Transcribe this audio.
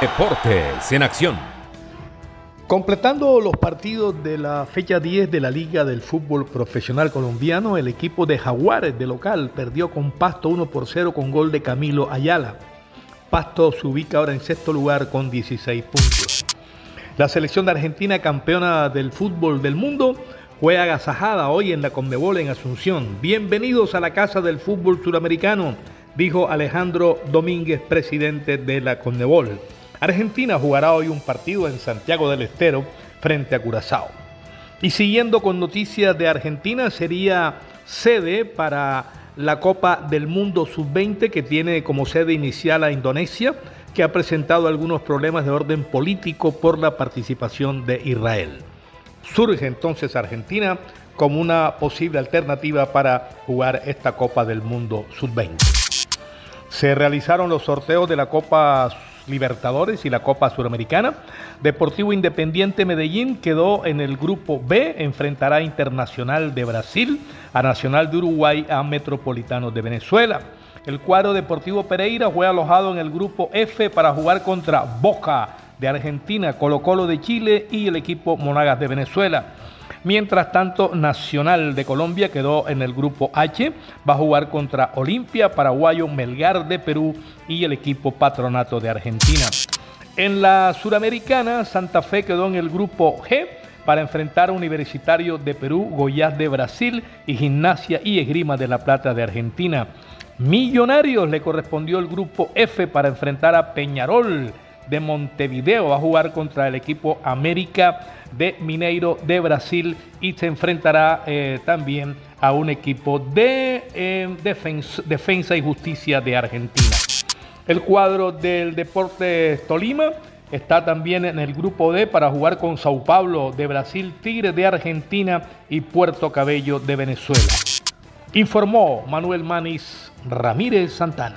Deportes en acción. Completando los partidos de la fecha 10 de la Liga del Fútbol Profesional Colombiano, el equipo de Jaguares de local perdió con Pasto 1 por 0 con gol de Camilo Ayala. Pasto se ubica ahora en sexto lugar con 16 puntos. La selección de Argentina, campeona del fútbol del mundo, fue agasajada hoy en la Conmebol en Asunción. Bienvenidos a la Casa del Fútbol Suramericano, dijo Alejandro Domínguez, presidente de la Conmebol. Argentina jugará hoy un partido en Santiago del Estero frente a Curazao. Y siguiendo con noticias de Argentina, sería sede para la Copa del Mundo Sub-20 que tiene como sede inicial a Indonesia, que ha presentado algunos problemas de orden político por la participación de Israel. Surge entonces Argentina como una posible alternativa para jugar esta Copa del Mundo Sub-20. Se realizaron los sorteos de la Copa Libertadores y la Copa Suramericana. Deportivo Independiente Medellín quedó en el grupo B, enfrentará a Internacional de Brasil, a Nacional de Uruguay, a Metropolitano de Venezuela. El cuadro Deportivo Pereira fue alojado en el grupo F para jugar contra Boca de Argentina, Colo Colo de Chile y el equipo Monagas de Venezuela. Mientras tanto, Nacional de Colombia quedó en el grupo H, va a jugar contra Olimpia, Paraguayo, Melgar de Perú y el equipo Patronato de Argentina. En la Suramericana, Santa Fe quedó en el grupo G para enfrentar a Universitario de Perú, Goiás de Brasil y Gimnasia y Esgrima de la Plata de Argentina. Millonarios le correspondió el grupo F para enfrentar a Peñarol de Montevideo. Va a jugar contra el equipo América de Mineiro de Brasil y se enfrentará eh, también a un equipo de eh, defensa, y Justicia de Argentina. El cuadro del Deporte Tolima está también en el grupo D para jugar con Sao Paulo de Brasil, Tigre de Argentina y Puerto Cabello de Venezuela. Informó Manuel Manis Ramírez Santana.